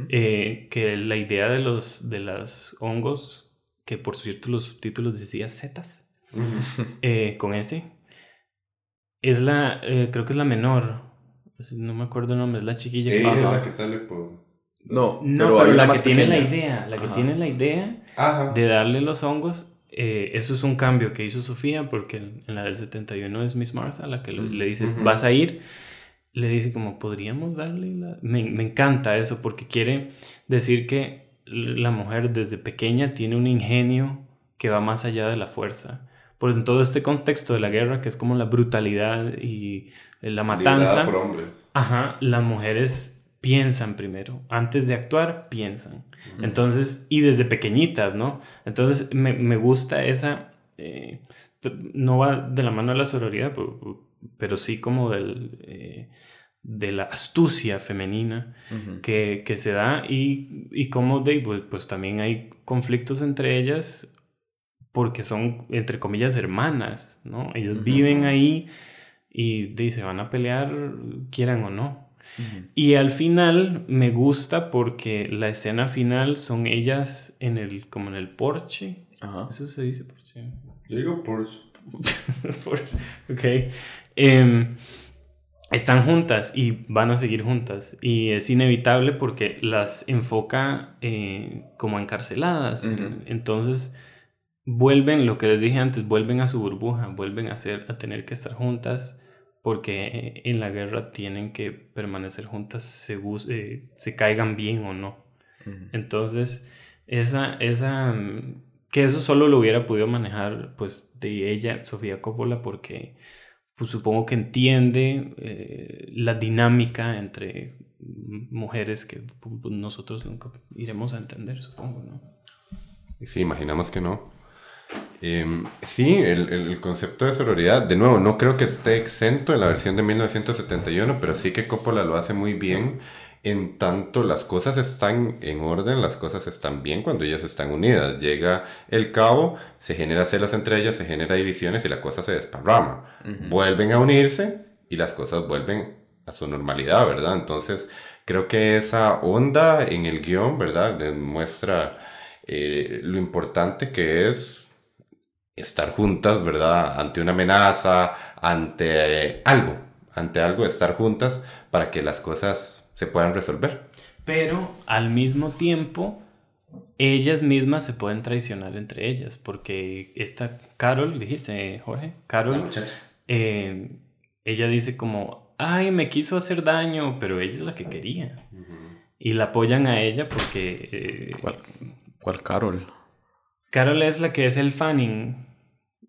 eh, que la idea de los de las hongos, que por cierto los subtítulos decía setas, con ese, es la, creo que es la menor, no me acuerdo el nombre, es la chiquilla que... es la que sale por... No, no pero, la, que tiene la idea, la que tiene la idea de darle los hongos, eh, eso es un cambio que hizo Sofía, porque en la del 71 es Miss Martha la que le dice, vas a ir, le dice como, ¿podríamos darle la...? Me, me, encanta eso, porque quiere decir que la mujer desde pequeña tiene un ingenio que va más allá de la fuerza. Por en todo este contexto de la guerra, que es como la brutalidad y la matanza. Por hombres. Ajá, las mujeres piensan primero, antes de actuar, piensan. Entonces, y desde pequeñitas, ¿no? Entonces, me, me gusta esa, eh, no va de la mano de la sororidad, pero, sí como del, eh, de la astucia femenina que, que, se da y, y como de, pues, pues, también hay conflictos entre ellas porque son, entre comillas, hermanas, ¿no? Ellos viven ahí y de, se van a pelear, quieran o no. Y al final me gusta porque la escena final son ellas en el, como en el porche. Eso se dice porche. Yo digo Porsche. Porsche. Ok. Em, están juntas y van a seguir juntas. Y es inevitable porque las enfoca eh, como encarceladas. Entonces vuelven, lo que les dije antes, vuelven a su burbuja, vuelven a, ser, a tener que estar juntas porque en la guerra tienen que permanecer juntas se, eh, se caigan bien o no. Entonces, esa, esa, que eso solo lo hubiera podido manejar pues de ella, Sofía Coppola, porque pues supongo que entiende eh, la dinámica entre mujeres que pues, nosotros nunca iremos a entender, supongo, ¿no? Sí, imaginamos que no. Em, sí, el, el, concepto de sororidad, de nuevo, no creo que esté exento en la versión de 1971, pero sí que Coppola lo hace muy bien en tanto las cosas están en orden, las cosas están bien cuando ellas están unidas. Llega el cabo, se genera celos entre ellas, se genera divisiones y la cosa se desparrama. Vuelven a unirse y las cosas vuelven a su normalidad, ¿verdad? Entonces, creo que esa onda en el guion, ¿verdad? Demuestra eh, lo importante que es estar juntas, ¿verdad? Ante una amenaza, ante algo, ante algo, estar juntas para que las cosas se puedan resolver. Pero al mismo tiempo, ellas mismas se pueden traicionar entre ellas, porque esta Carol, dijiste, Jorge, Carol, eh, ella dice como, ay, me quiso hacer daño, pero ella es la que quería. y la apoyan a ella porque... eh, ¿Cuál, cuál Carol? Carol es la que es el fanning.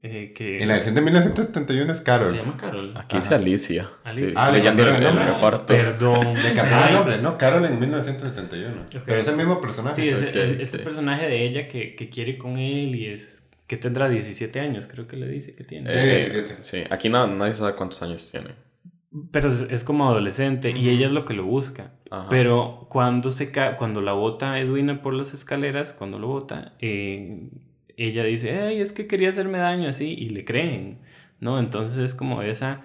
Eh, que En la versión de 1971 es Carol. se llama Carol. Aquí dice Alicia. Alicia. Sí, Ah, le cambiaron el nombre. reparto. Perdón. Le cambiaron el nombre, ¿no? Carol en 1971. Pero es el mismo personaje. Sí, es Ok, el- este sí. personaje de ella que, que quiere con él y es que tendrá 17 años, creo que le dice que tiene. Eh, 17. sí, aquí na- nadie sabe cuántos años tiene. Pero es, es como adolescente y ella es lo que lo busca. Ajá. Pero cuando se ca cuando la bota Edwina por las escaleras, cuando lo bota, eh, ella dice, ay, es que quería hacerme daño así, y le creen, ¿no? Entonces es como esa,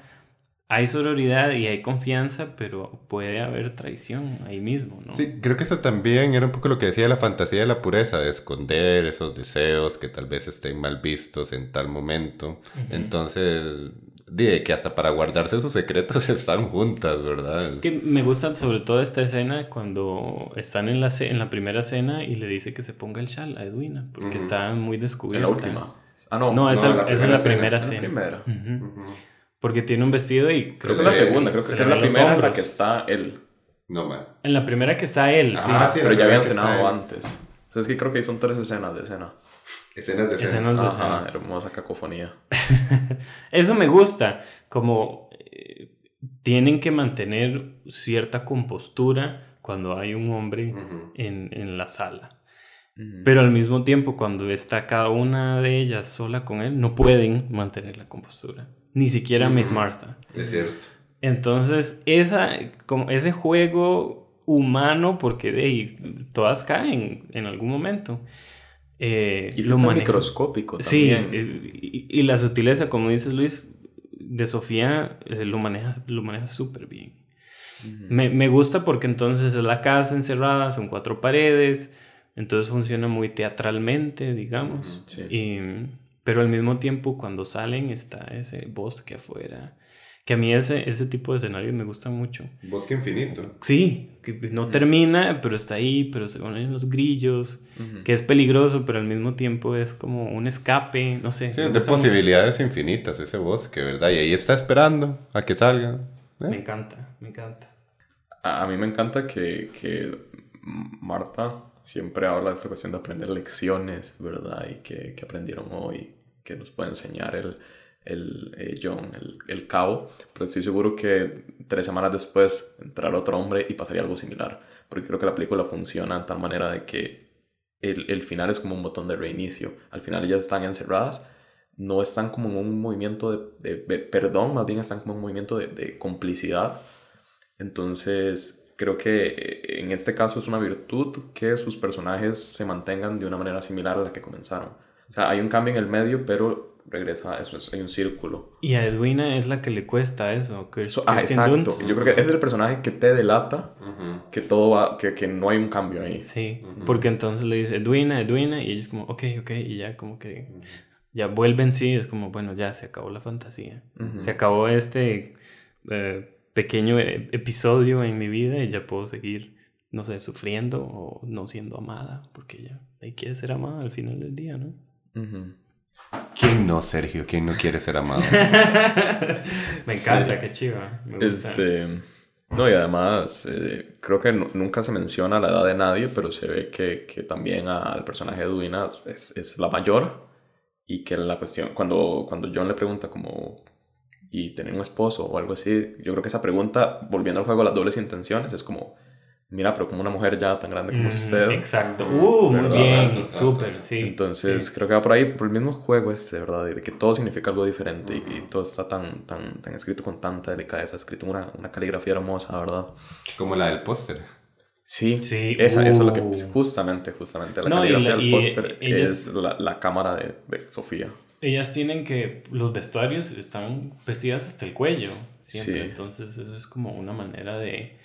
hay sororidad y hay confianza, pero puede haber traición ahí mismo, ¿no? Sí, creo que eso también era un poco lo que decía la fantasía de la pureza, de esconder esos deseos que tal vez estén mal vistos en tal momento. Entonces, dije que hasta para guardarse sus secretos están juntas, ¿verdad? Que me gusta sobre todo esta escena cuando están en la, en la primera cena y le dice que se ponga el chal a Edwina, porque está muy En descubierta. la última. Ah, no. No, esa, No, la esa es la primera en la cena. primera. Porque tiene un vestido y Creo que es la segunda, creo que se es la primera en la que está él. No, man. En la primera que está él, sí. Ah, sí, Pero ya habían cenado antes. O sea, es que creo que ahí son tres escenas de escena. Escenas de escena. Escenas de Ajá, cena. hermosa cacofonía. Eso me gusta, como eh, tienen que mantener cierta compostura cuando hay un hombre en, en la sala. Pero al mismo tiempo, cuando está cada una de ellas sola con él, no pueden mantener la compostura. Ni siquiera Miss Ujú. Martha. Es cierto. Entonces, esa, como ese juego humano, porque de todas caen en algún momento. Eh, Y lo está manejan. microscópico Sí, también. eh, y, y la sutileza, como dices Luis, de Sofía eh, lo maneja lo maneja súper bien. Me, me gusta porque entonces es la casa encerrada, son cuatro paredes, entonces funciona muy teatralmente, digamos. Sí. Y- pero al mismo tiempo, cuando salen, está ese bosque afuera. Que a mí ese, ese tipo de escenarios me gusta mucho. Bosque infinito. Sí, que no termina, pero está ahí, pero se ponen los grillos, que es peligroso, pero al mismo tiempo es como un escape, no sé. Sí, de gusta mucho. posibilidades infinitas ese bosque, ¿verdad? Y ahí está esperando a que salga. ¿eh? Me encanta, me encanta. A, a mí me encanta que, que Marta siempre habla de esta cuestión de aprender lecciones, ¿verdad? Y que, que aprendieron hoy, que nos puede enseñar el, el eh, John, el, el cabo. Pero estoy seguro que tres semanas después entrará otro hombre y pasaría algo similar. Porque creo que la película funciona de tal manera de que el, el final es como un botón de reinicio. Al final ellas están encerradas. No están como en un movimiento de, perdón, más bien están como en un movimiento de, de complicidad. Entonces, creo que eh, en este caso es una virtud que sus personajes se mantengan de una manera similar a la que comenzaron. O sea, hay un cambio en el medio, pero regresa a eso, es- hay un círculo. Y a Edwina es la que le cuesta eso. Que Eso- ah, exacto. Dunst. Yo creo que ese es el personaje que te delata Ujú. que todo va, que, que no hay un cambio ahí. Sí, Ujú. porque entonces le dice Edwina, Edwina, y ella es como, ok, ok, y ya como que ya vuelven sí, es como, bueno, ya se acabó la fantasía. Ujú. Se acabó este eh, pequeño e- episodio en mi vida y ya puedo seguir, no sé, sufriendo o no siendo amada, porque ya ahí quiere ser amada al final del día, ¿no? ¿Quién no, Sergio? ¿Quién no quiere ser amado? Me encanta, qué chiva. Me gusta. Este, no, y además, eh, creo que nu- nunca se menciona la edad de nadie, pero se ve que, que también al personaje de Edwina es, es la mayor y que la cuestión, cuando, cuando John le pregunta como, ¿y tener un esposo o algo así? Yo creo que esa pregunta, volviendo al juego de las dobles intenciones, es como, mira, pero como una mujer ya tan grande como Mm, usted. Exacto. Uh, muy bien, súper, sí. Entonces, Sí. creo que va por ahí, por el mismo juego este, ¿verdad? De que todo significa algo diferente y, y todo está tan, tan, tan escrito con tanta delicadeza, escrito una, una caligrafía hermosa, ¿verdad? Como la del póster. Sí, Sí, esa, eso es lo que, uh. justamente, justamente, la No, caligrafía del póster ellas- es la, la cámara de, de Sofía. Ellas tienen que, los vestuarios están vestidas hasta el cuello, siempre. Sí. Entonces eso es como una manera de...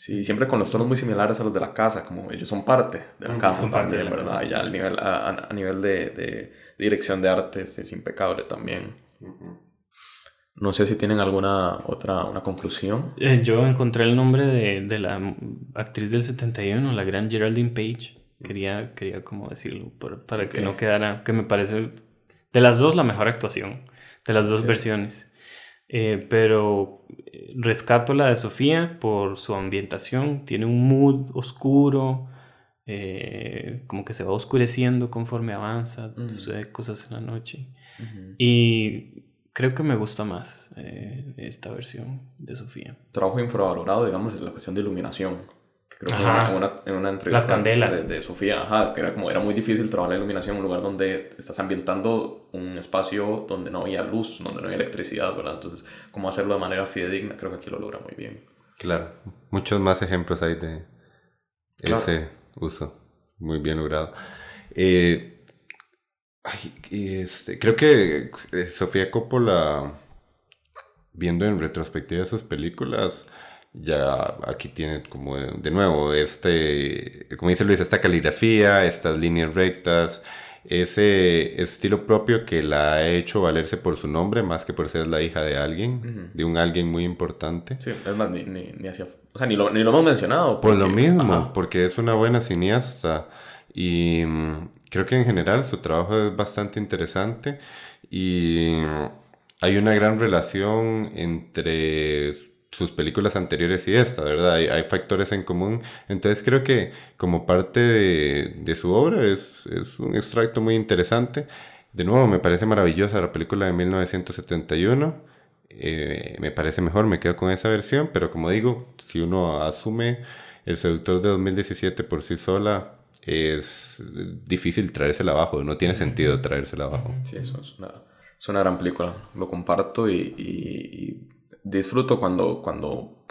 Sí, siempre con los tonos muy similares a los de la casa, como ellos son parte de la casa son parte también, de la ¿verdad? casa, ya al nivel, a, a- nivel de, de dirección de arte es, impecable también. No sé si tienen alguna otra una conclusión. Eh, yo encontré el nombre de, de la actriz del 71, la gran Geraldine Page. Quería, quería como decirlo por- para que no quedara, que me parece de las dos la mejor actuación, de las dos versiones. Eh, pero eh, rescato la de Sofía por su ambientación. Tiene un mood oscuro, eh, como que se va oscureciendo conforme avanza, sucede cosas en la noche. Y creo que me gusta más esta versión de Sofía. Trabajo infravalorado, digamos, en la cuestión de iluminación creo que en una, en una entrevista De, Sofía, ajá, que era como era muy difícil trabajar la iluminación en un lugar donde estás ambientando un espacio donde no había luz, donde no había electricidad, ¿verdad? Entonces, cómo hacerlo de manera fidedigna, creo que aquí lo logra muy bien. Claro, muchos más ejemplos hay de ese uso, muy bien logrado. Eh, este, creo que eh, Sofía Coppola, viendo en retrospectiva sus películas, ya aquí tiene como de nuevo este, como dice Luis, esta caligrafía, estas líneas rectas, ese estilo propio que la ha hecho valerse por su nombre más que por ser la hija de alguien, de un alguien muy importante. Sí, es más, ni, ni, ni o sea, ni lo, ni lo hemos mencionado. Por lo mismo, porque es una buena cineasta y mm, creo que en general su trabajo es bastante interesante y hay una gran relación entre sus películas anteriores y esta, ¿verdad? Hay, factores en común. Entonces creo que como parte de, su obra es, un extracto muy interesante. De nuevo, me parece maravillosa la película de 1971. Eh, me parece mejor, me quedo con esa versión, pero como digo, si uno asume El Seductor de 2017 por sí sola, es difícil traérsela abajo, no tiene sentido traérsela abajo. Sí, eso es una, es una gran película, lo comparto y disfruto cuando, cuando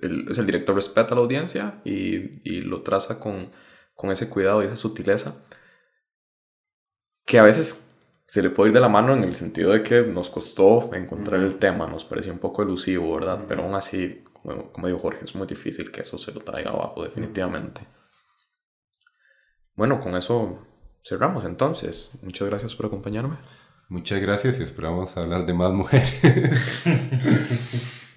el, es el director respeta a la audiencia y, y lo traza con, con, ese cuidado y esa sutileza que a veces se le puede ir de la mano en el sentido de que nos costó encontrar el tema, nos pareció un poco elusivo, ¿verdad? Pero aún así, como, como dijo Jorge, es muy difícil que eso se lo traiga abajo, definitivamente. Bueno, con eso cerramos entonces. Muchas gracias por acompañarme. Muchas gracias y esperamos hablar de más mujeres.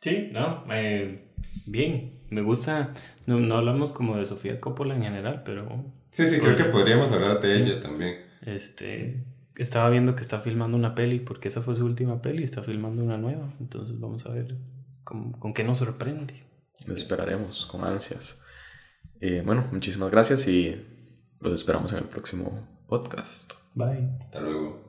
sí, no, eh, bien, me gusta, no, hablamos como de Sofía Coppola en general, pero... Sí, sí, creo que podríamos hablar de ella también. Este, estaba viendo que está filmando una peli, porque esa fue su última peli, está filmando una nueva, entonces vamos a ver con, con qué nos sorprende. Lo esperaremos con ansias. Eh, bueno, muchísimas gracias y los esperamos en el próximo podcast. Bye. Hasta luego.